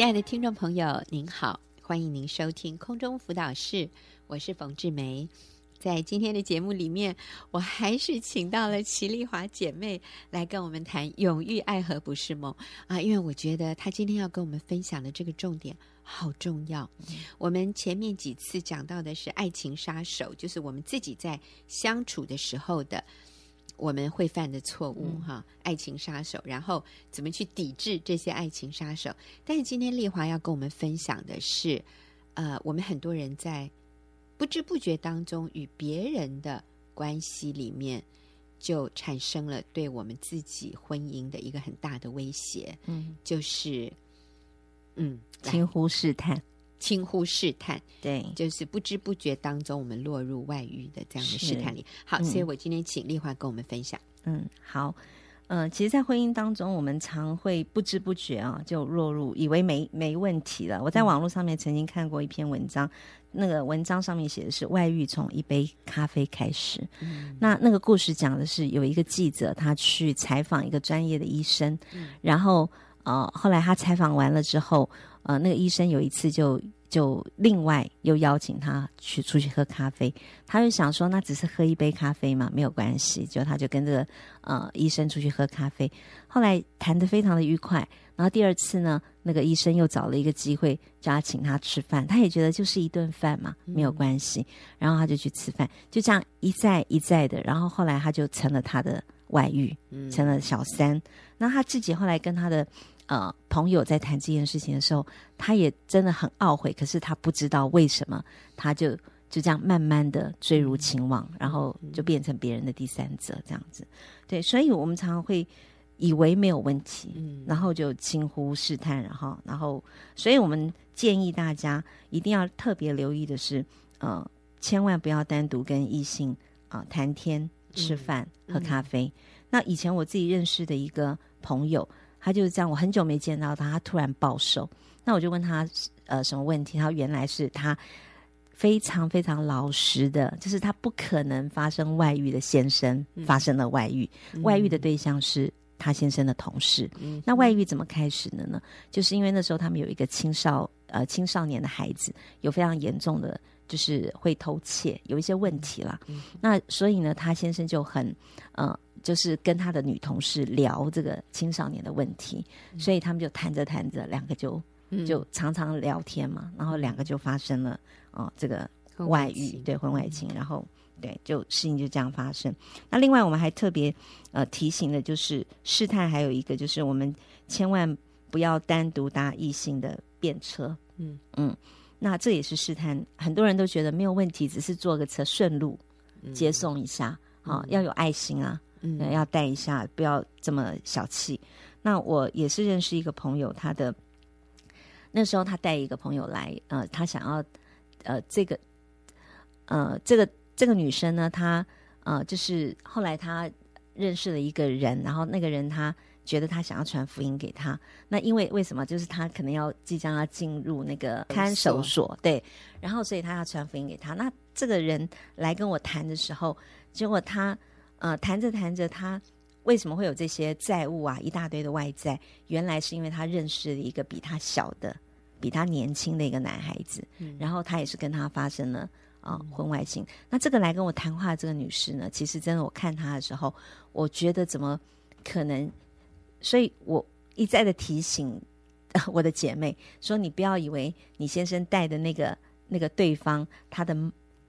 亲爱的听众朋友，您好，欢迎您收听空中辅导室，我是冯志梅。在今天的节目里面，我还是请到了齐丽华姐妹来跟我们谈“永浴爱河不是梦”啊，因为我觉得她今天要跟我们分享的这个重点好重要。我们前面几次讲到的是爱情杀手，就是我们自己在相处的时候的我们会犯的错误哈，嗯、爱情杀手，然后怎么去抵制这些爱情杀手。但是今天丽华要跟我们分享的是，呃，我们很多人在。不知不觉当中，与别人的关系里面，就产生了对我们自己婚姻的一个很大的威胁。嗯，就是，嗯，轻忽试探，轻忽试探，对，就是不知不觉当中，我们落入外遇的这样的试探里。好，嗯，所以我今天请丽华跟我们分享。嗯，好。嗯、呃，其实，在婚姻当中，我们常会不知不觉啊，就落入以为没没问题了。我在网络上面曾经看过一篇文章，嗯、那个文章上面写的是外遇从一杯咖啡开始。嗯、那那个故事讲的是有一个记者，他去采访一个专业的医生，嗯、然后呃，后来他采访完了之后，呃，那个医生有一次就。就另外又邀请他去出去喝咖啡，他就想说，那只是喝一杯咖啡嘛，没有关系。就他就跟这个呃医生出去喝咖啡，后来谈得非常的愉快。然后第二次呢，那个医生又找了一个机会叫他请他吃饭，他也觉得就是一顿饭嘛，没有关系。然后他就去吃饭，就这样一再一再的。然后后来他就成了他的外遇，成了小三。那他自己后来跟他的。呃，朋友在谈这件事情的时候，他也真的很懊悔，可是他不知道为什么，他就就这样慢慢的坠入情网，然后就变成别人的第三者这样子。对，所以我们常常会以为没有问题，嗯，然后就轻忽试探，然后，然后，所以我们建议大家一定要特别留意的是，呃，千万不要单独跟异性啊、呃、谈天、吃饭、嗯、喝咖啡。嗯、那以前我自己认识的一个朋友。他就是这样，我很久没见到他，他突然暴瘦。那我就问他，呃，什么问题？他原来是他非常非常老实的，就是他不可能发生外遇的先生发生了外遇，嗯、外遇的对象是他先生的同事。嗯、那外遇怎么开始的呢？就是因为那时候他们有一个青少呃青少年的孩子，有非常严重的，就是会偷窃，有一些问题啦。嗯、那所以呢，他先生就很呃。就是跟他的女同事聊这个青少年的问题，嗯、所以他们就谈着谈着，两个就就常常聊天嘛，嗯、然后两个就发生了哦、呃，这个外遇，对婚外情，然后对，就事情就这样发生。那另外我们还特别呃提醒的就是试探，还有一个就是我们千万不要单独搭异性的便车，嗯嗯，那这也是试探，很多人都觉得没有问题，只是坐个车顺路接送一下，啊、嗯，要有爱心啊。嗯，要带一下，不要这么小气。那我也是认识一个朋友，他的那时候他带一个朋友来，呃，他想要，呃，这个，呃，这个这个女生呢，她呃，就是后来她认识了一个人，然后那个人他觉得他想要传福音给他。那因为为什么？就是他可能要即将要进入那个看守所，对，然后所以他要传福音给他。那这个人来跟我谈的时候，结果他。呃，谈着谈着，他为什么会有这些债务啊？一大堆的外债，原来是因为他认识了一个比他小的、比他年轻的一个男孩子，嗯、然后他也是跟他发生了啊、呃、婚外情。嗯、那这个来跟我谈话的这个女士呢，其实真的我看她的时候，我觉得怎么可能？所以我一再的提醒、呃、我的姐妹说：“你不要以为你先生带的那个那个对方，他的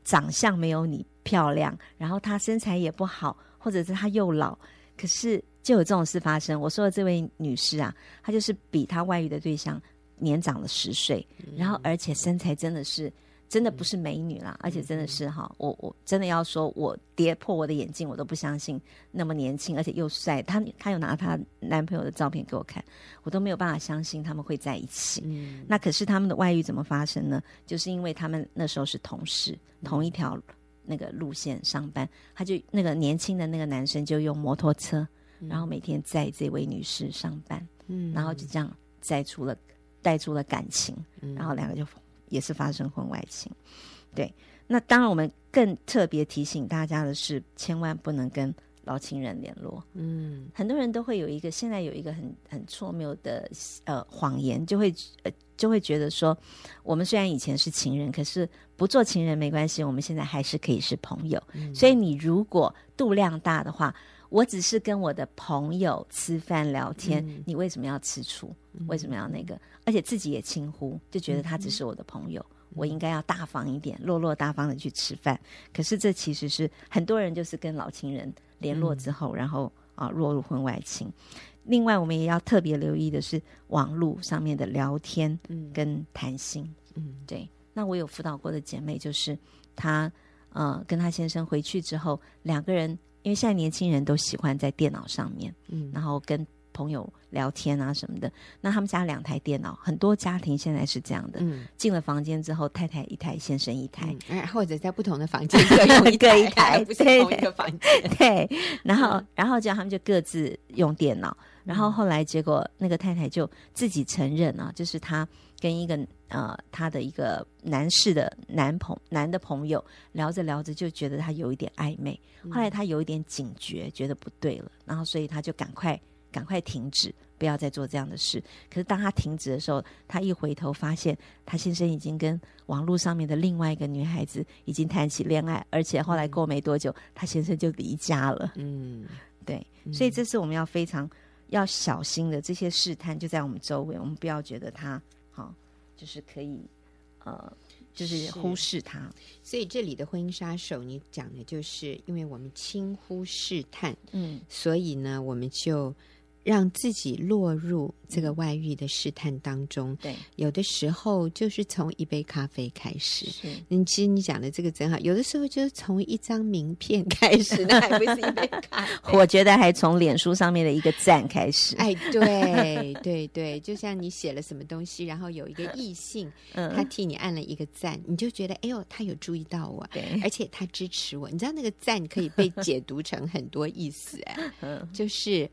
长相没有你。”漂亮，然后他身材也不好，或者是他又老，可是就有这种事发生。我说的这位女士啊，她就是比她外遇的对象年长了十岁，嗯、然后而且身材真的是真的不是美女啦，嗯、而且真的是哈，我我真的要说，我跌破我的眼镜，我都不相信那么年轻，而且又帅。她她有拿她男朋友的照片给我看，我都没有办法相信他们会在一起。嗯、那可是他们的外遇怎么发生呢？就是因为他们那时候是同事，同一条。那个路线上班，他就那个年轻的那个男生就用摩托车，嗯、然后每天载这位女士上班，嗯，然后就这样载出了带出了感情，嗯、然后两个就也是发生婚外情。对，那当然我们更特别提醒大家的是，千万不能跟老情人联络。嗯，很多人都会有一个现在有一个很很错谬的呃谎言，就会呃就会觉得说，我们虽然以前是情人，可是不做情人没关系，我们现在还是可以是朋友。嗯、所以你如果度量大的话，我只是跟我的朋友吃饭聊天，嗯、你为什么要吃醋？为什么要那个？而且自己也轻忽，就觉得他只是我的朋友。嗯我应该要大方一点，落落大方的去吃饭。可是这其实是很多人就是跟老情人联络之后，嗯、然后啊落入婚外情。另外，我们也要特别留意的是网络上面的聊天跟谈心。嗯，对。那我有辅导过的姐妹，就是她呃跟她先生回去之后，两个人因为现在年轻人都喜欢在电脑上面，嗯，然后跟。朋友聊天啊什么的，那他们家两台电脑，很多家庭现在是这样的。嗯，进了房间之后，太太一台，先生一台，嗯、或者在不同的房间各用 一各一台，不是同一个房间。对，然后，嗯、然后这样他们就各自用电脑。然后后来结果，那个太太就自己承认啊，就是她跟一个呃她的一个男士的男朋男的朋友聊着聊着，就觉得他有一点暧昧。后来他有一点警觉，觉得不对了，然后所以他就赶快。赶快停止，不要再做这样的事。可是当他停止的时候，他一回头发现，他先生已经跟网络上面的另外一个女孩子已经谈起恋爱，而且后来过没多久，他先生就离家了。嗯，对，所以这是我们要非常要小心的。这些试探就在我们周围，我们不要觉得他好，就是可以呃，就是忽视他。所以这里的婚姻杀手，你讲的就是因为我们轻忽试探，嗯，所以呢，我们就。让自己落入这个外遇的试探当中，对，有的时候就是从一杯咖啡开始。是，你其实你讲的这个真好，有的时候就是从一张名片开始，那还不是一杯咖啡。我觉得还从脸书上面的一个赞开始。哎，对对对，就像你写了什么东西，然后有一个异性，嗯，他替你按了一个赞，你就觉得哎呦，他有注意到我，对，而且他支持我。你知道那个赞可以被解读成很多意思，哎，嗯，就是。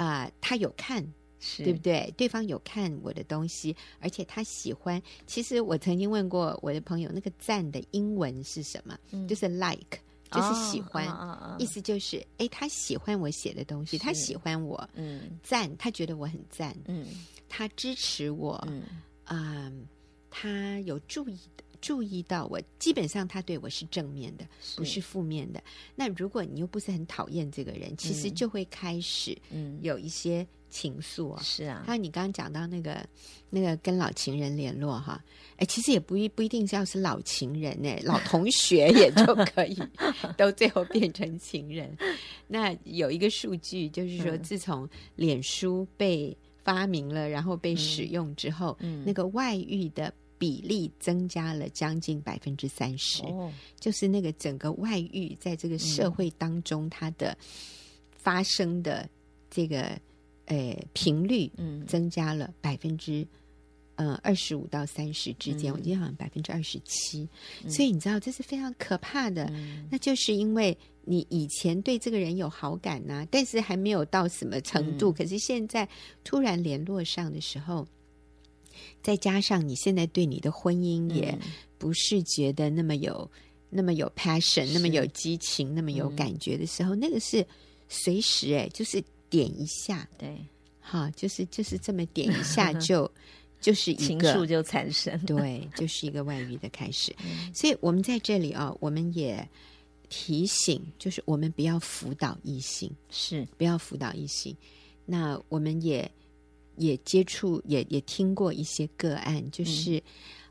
啊、呃，他有看，是对不对？对方有看我的东西，而且他喜欢。其实我曾经问过我的朋友，那个赞的英文是什么？嗯、就是 like，就是喜欢，哦、意思就是，哎，他喜欢我写的东西，他喜欢我，嗯，赞，他觉得我很赞，嗯，他支持我，嗯，呃、他有注意的。注意到我，基本上他对我是正面的，是不是负面的。那如果你又不是很讨厌这个人，其实就会开始嗯有一些情愫啊。是啊，还有你刚刚讲到那个那个跟老情人联络哈，哎，其实也不一不一定是要是老情人呢，老同学也就可以 都最后变成情人。那有一个数据就是说，自从脸书被发明了，然后被使用之后，嗯，那个外遇的。比例增加了将近百分之三十，就是那个整个外遇在这个社会当中，它的发生的这个呃频率，嗯，增加了百分之呃二十五到三十之间，我记得好像百分之二十七，所以你知道这是非常可怕的。那就是因为你以前对这个人有好感呐，但是还没有到什么程度，可是现在突然联络上的时候。再加上你现在对你的婚姻也不是觉得那么有、嗯、那么有 passion，那么有激情，那么有感觉的时候，嗯、那个是随时哎，就是点一下，对，好，就是就是这么点一下 就就是一个情愫就产生，对，就是一个外遇的开始。嗯、所以我们在这里啊，我们也提醒，就是我们不要辅导异性，是。不要辅导异性。那我们也。也接触，也也听过一些个案，就是，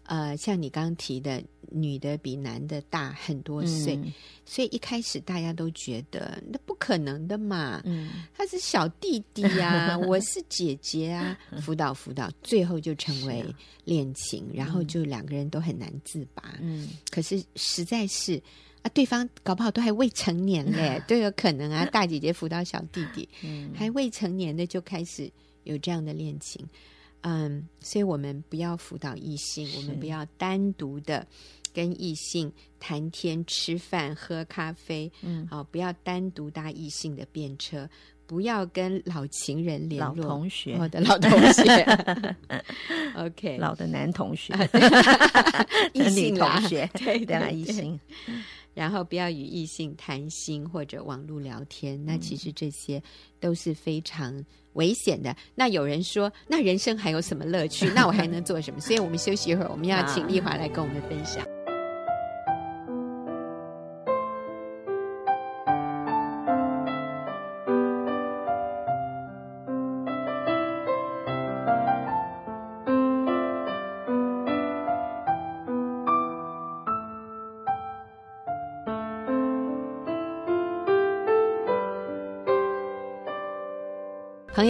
嗯、呃，像你刚刚提的，女的比男的大很多岁，嗯、所以一开始大家都觉得那不可能的嘛，嗯，他是小弟弟呀、啊，我是姐姐啊，辅导辅导，最后就成为恋情，啊、然后就两个人都很难自拔，嗯，可是实在是啊，对方搞不好都还未成年嘞，都有可能啊，大姐姐辅导小弟弟，嗯，还未成年的就开始。有这样的恋情，嗯，所以我们不要辅导异性，我们不要单独的跟异性谈天、吃饭、喝咖啡，嗯，好，不要单独搭异性的便车，不要跟老情人联络，老同。学，我的老同学，OK，老的男同学，异性同学，对对，异性。然后不要与异性谈心或者网络聊天。那其实这些都是非常危险的。那有人说，那人生还有什么乐趣？那我还能做什么？所以我们休息一会儿，我们要请丽华来跟我们分享。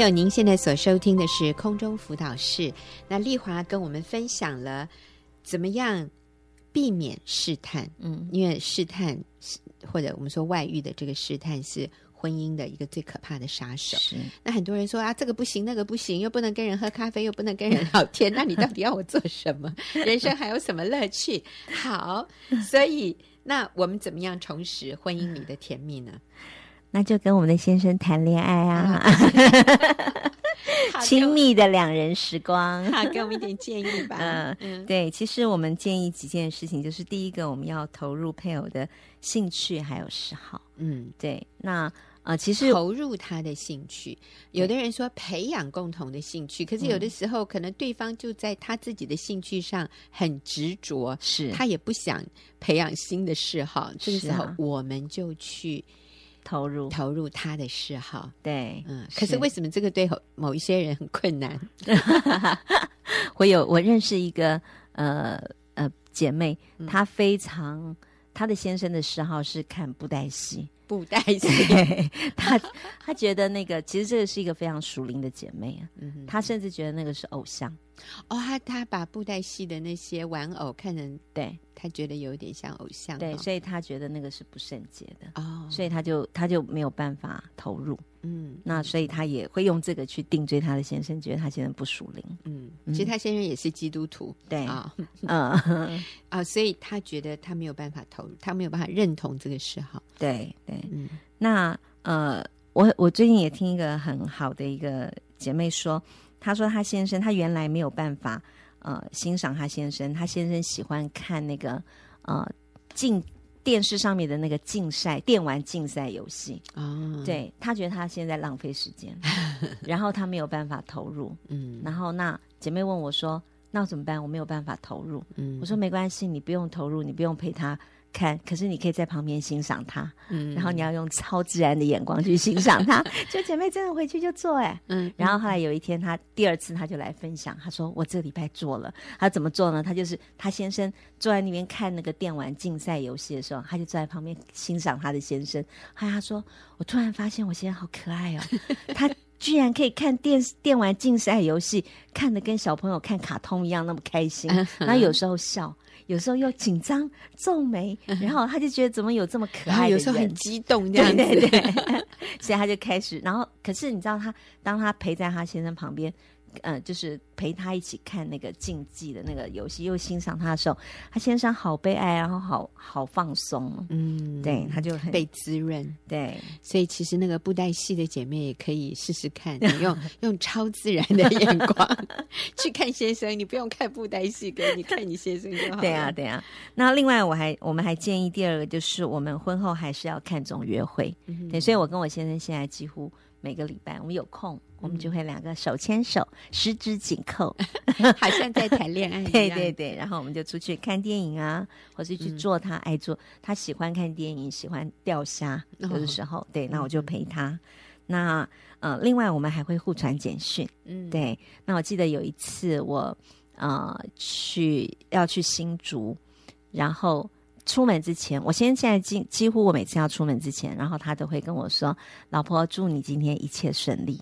友，您现在所收听的是空中辅导室。那丽华跟我们分享了怎么样避免试探，嗯，因为试探或者我们说外遇的这个试探是婚姻的一个最可怕的杀手。是。那很多人说啊，这个不行，那个不行，又不能跟人喝咖啡，又不能跟人聊天，那你到底要我做什么？人生还有什么乐趣？好，所以那我们怎么样重拾婚姻里的甜蜜呢？那就跟我们的先生谈恋爱啊，亲密的两人时光，好，给我们一点建议吧。嗯嗯，对，其实我们建议几件事情，就是第一个，我们要投入配偶的兴趣还有嗜好。嗯，对。那呃，其实投入他的兴趣，有的人说培养共同的兴趣，可是有的时候可能对方就在他自己的兴趣上很执着，是他也不想培养新的嗜好。这个时候，我们就去。投入投入他的嗜好，对，嗯，可是为什么这个对某一些人很困难？我有我认识一个呃呃姐妹，嗯、她非常她的先生的嗜好是看布袋戏。布袋戏，她她觉得那个其实这个是一个非常熟龄的姐妹啊，嗯哼，她甚至觉得那个是偶像。哦，她她把布袋戏的那些玩偶看成，对，她觉得有点像偶像，对，所以她觉得那个是不圣洁的哦，所以她就她就没有办法投入，嗯，那所以他也会用这个去定罪他的先生，觉得他先生不属灵，嗯，其实他先生也是基督徒，对啊，嗯。啊，所以他觉得他没有办法投入，他没有办法认同这个嗜好，对对。嗯，那呃，我我最近也听一个很好的一个姐妹说，她说她先生，她原来没有办法呃欣赏她先生，她先生喜欢看那个呃竞电视上面的那个竞赛电玩竞赛游戏。啊，对，他觉得他现在浪费时间，然后他没有办法投入，嗯，然后那姐妹问我说，那怎么办？我没有办法投入，嗯，我说没关系，你不用投入，你不用陪他。看，可是你可以在旁边欣赏他，嗯，然后你要用超自然的眼光去欣赏他。就姐妹真的回去就做哎，嗯，然后后来有一天，他第二次他就来分享，他说我这礼拜做了，他怎么做呢？他就是他先生坐在那边看那个电玩竞赛游戏的时候，他就坐在旁边欣赏他的先生。后来他说，我突然发现我先生好可爱哦，他居然可以看电电玩竞赛游戏，看的跟小朋友看卡通一样那么开心，然后有时候笑。有时候又紧张皱眉，然后他就觉得怎么有这么可爱的人，有时候很激动这样子，对对对，所以他就开始，然后可是你知道他，当他陪在他先生旁边。呃，就是陪他一起看那个竞技的那个游戏，又欣赏他的时候，他先生好悲哀，然后好好放松，嗯，对，他就很被滋润，对，所以其实那个布袋戏的姐妹也可以试试看，你 用用超自然的眼光去看先生，你不用看布袋戏，给你看你先生就好。对啊，对啊。那另外，我还我们还建议第二个就是，我们婚后还是要看重约会，嗯、对，所以我跟我先生现在几乎。每个礼拜我们有空，我们就会两个手牵手，十指紧扣，好像在谈恋爱一样。对对对，然后我们就出去看电影啊，或是去做他爱做，他喜欢看电影，喜欢钓虾，有的时候，对，那我就陪他。那呃，另外我们还会互传简讯，嗯，对。那我记得有一次我呃去要去新竹，然后。出门之前，我先现在几几乎我每次要出门之前，然后他都会跟我说：“老婆，祝你今天一切顺利。”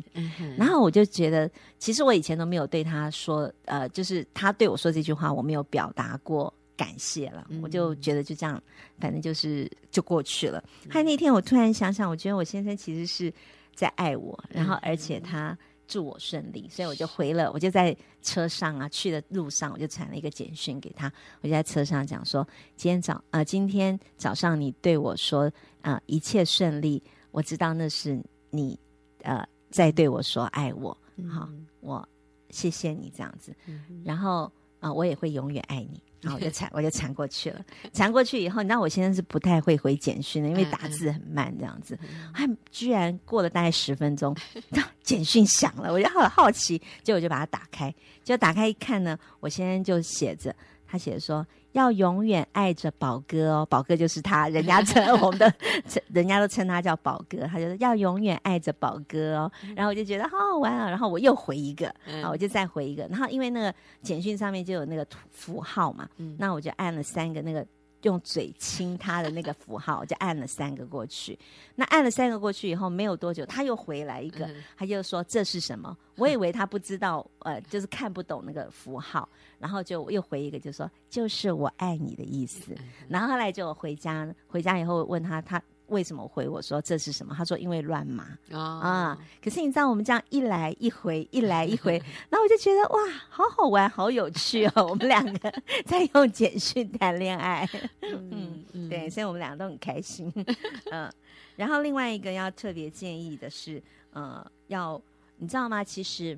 然后我就觉得，其实我以前都没有对他说，呃，就是他对我说这句话，我没有表达过感谢了。嗯。我就觉得就这样，反正就是就过去了。还有那天，我突然想想，我觉得我先生其实是在爱我，然后而且他。祝我顺利，所以我就回了，我就在车上啊，去的路上我就传了一个简讯给他，我就在车上讲说，今天早呃，今天早上你对我说啊、呃，一切顺利，我知道那是你呃在对我说爱我，好、我谢谢你这样子，嗯、然后啊、呃，我也会永远爱你。然后我就 缠，我就缠过去了。缠过去以后，你知道我现在是不太会回简讯的，因为打字很慢，这样子。还居然过了大概十分钟，简讯响了，我就好好奇，结果我就把它打开，结果打开一看呢，我现在就写着，他写着说。要永远爱着宝哥哦，宝哥就是他，人家称我们的，人家都称他叫宝哥，他就是要永远爱着宝哥哦。然后我就觉得好好玩啊，然后我又回一个，啊我就再回一个，然后因为那个简讯上面就有那个符号嘛，那我就按了三个那个。用嘴亲他的那个符号，就按了三个过去。那按了三个过去以后，没有多久，他又回来一个，他就说这是什么？我以为他不知道，呃，就是看不懂那个符号，然后就又回一个，就说就是我爱你的意思。然后后来就回家，回家以后问他，他。为什么回我说这是什么？他说因为乱码、哦、啊。可是你知道我们这样一来一回，一来一回，然后我就觉得哇，好好玩，好有趣哦。我们两个在用简讯谈恋爱，嗯，嗯对，所以我们两个都很开心。嗯，然后另外一个要特别建议的是，呃，要你知道吗？其实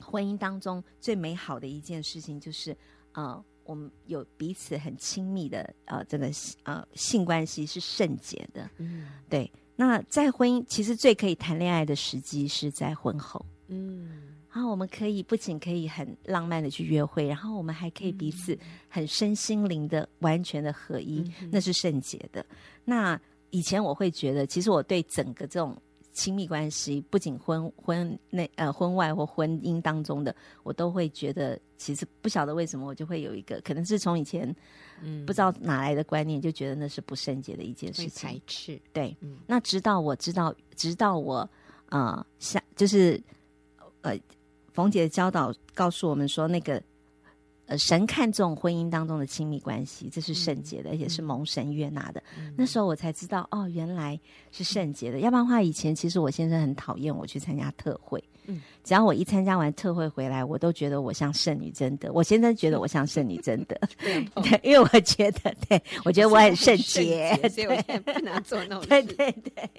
婚姻当中最美好的一件事情就是，呃。我们有彼此很亲密的呃，这个呃性关系是圣洁的，嗯，对。那在婚姻其实最可以谈恋爱的时机是在婚后，嗯，然后我们可以不仅可以很浪漫的去约会，然后我们还可以彼此很身心灵的完全的合一，嗯、那是圣洁的。那以前我会觉得，其实我对整个这种。亲密关系不仅婚婚内呃婚外或婚姻当中的，我都会觉得其实不晓得为什么我就会有一个，可能是从以前嗯不知道哪来的观念，就觉得那是不圣洁的一件事情，排斥。对，嗯、那直到我知道，直到我呃下就是呃冯姐的教导告诉我们说那个。呃，神看重婚姻当中的亲密关系，这是圣洁的，嗯、而且是蒙神悦纳的。嗯、那时候我才知道，哦，原来是圣洁的。嗯、要不然的话，以前其实我先生很讨厌我去参加特会。嗯，只要我一参加完特会回来，我都觉得我像圣女贞德。我先生觉得 我像圣女贞德，对，因为我觉得，对我觉得我很圣洁，所以我现在不能做那种事。对对对，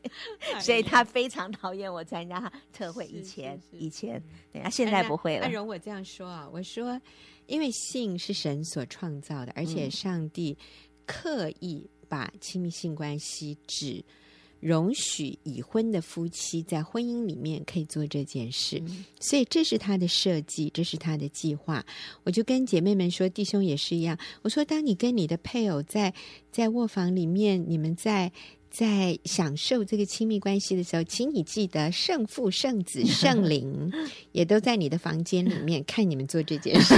所以他非常讨厌我参加特会。以前，以前，对，他现在不会了。那容我这样说啊，我说。因为性是神所创造的，而且上帝刻意把亲密性关系只容许已婚的夫妻在婚姻里面可以做这件事，所以这是他的设计，这是他的计划。我就跟姐妹们说，弟兄也是一样。我说，当你跟你的配偶在在卧房里面，你们在。在享受这个亲密关系的时候，请你记得圣父、圣子、圣灵也都在你的房间里面 看你们做这件事。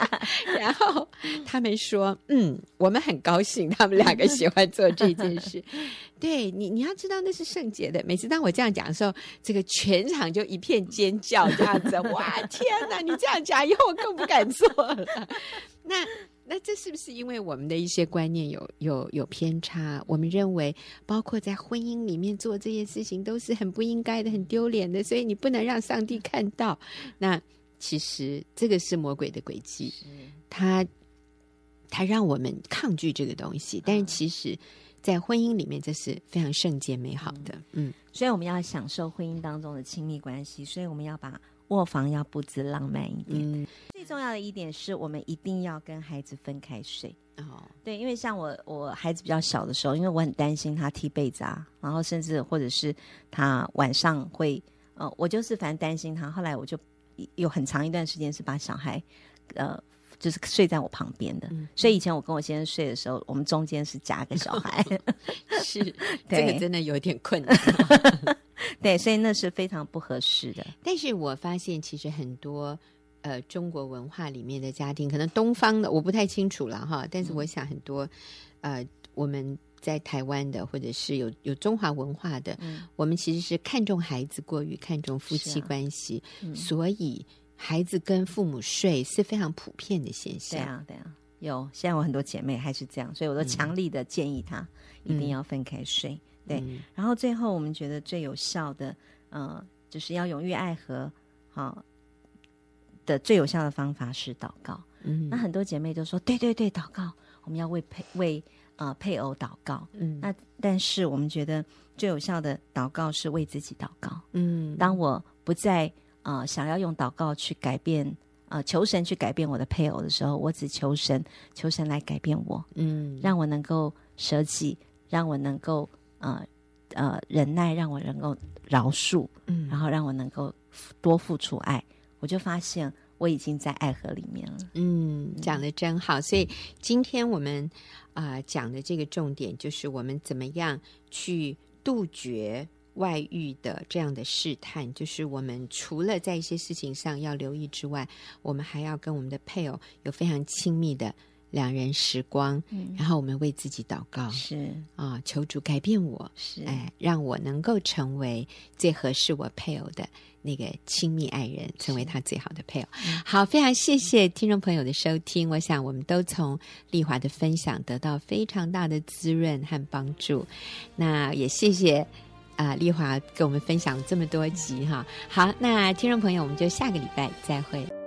然后他们说：“嗯，我们很高兴，他们两个喜欢做这件事。”对你，你要知道那是圣洁的。每次当我这样讲的时候，这个全场就一片尖叫，这样子。哇，天哪！你这样讲以后我更不敢做了。那。那这是不是因为我们的一些观念有有有偏差？我们认为，包括在婚姻里面做这些事情都是很不应该的、很丢脸的，所以你不能让上帝看到。那其实这个是魔鬼的诡计，他他让我们抗拒这个东西。但是其实，在婚姻里面，这是非常圣洁美好的。嗯，所以我们要享受婚姻当中的亲密关系，所以我们要把。卧房要布置浪漫一点。嗯、最重要的一点是我们一定要跟孩子分开睡。哦，对，因为像我，我孩子比较小的时候，因为我很担心他踢被子啊，然后甚至或者是他晚上会，呃，我就是反正担心他。后来我就有很长一段时间是把小孩，呃，就是睡在我旁边的。嗯、所以以前我跟我先生睡的时候，我们中间是夹个小孩。是，对这个真的有点困难。对，所以那是非常不合适的。但是我发现，其实很多呃中国文化里面的家庭，可能东方的我不太清楚了哈。但是我想很多、嗯、呃我们在台湾的，或者是有有中华文化的，嗯、我们其实是看重孩子过于看重夫妻关系，啊嗯、所以孩子跟父母睡是非常普遍的现象。对啊，对啊，有。现在我很多姐妹还是这样，所以我都强力的建议她一定要分开睡。嗯对，嗯、然后最后我们觉得最有效的，呃，就是要勇于爱和，好、哦、的最有效的方法是祷告。嗯，那很多姐妹都说，对对对，祷告，我们要为配为呃配偶祷告。嗯，那但是我们觉得最有效的祷告是为自己祷告。嗯，当我不再呃想要用祷告去改变呃求神去改变我的配偶的时候，我只求神，求神来改变我，嗯，让我能够舍己，让我能够呃呃忍耐，让我能够饶恕，嗯，然后让我能够多付出爱，我就发现我已经在爱河里面了。嗯，讲的真好。所以今天我们啊、呃、讲的这个重点就是我们怎么样去杜绝。外遇的这样的试探，就是我们除了在一些事情上要留意之外，我们还要跟我们的配偶有非常亲密的两人时光。嗯，然后我们为自己祷告，是啊，求主改变我，是哎，让我能够成为最合适我配偶的那个亲密爱人，成为他最好的配偶。好，非常谢谢听众朋友的收听。我想我们都从丽华的分享得到非常大的滋润和帮助。那也谢谢。啊，丽华跟我们分享这么多集哈，好，那听众朋友，我们就下个礼拜再会。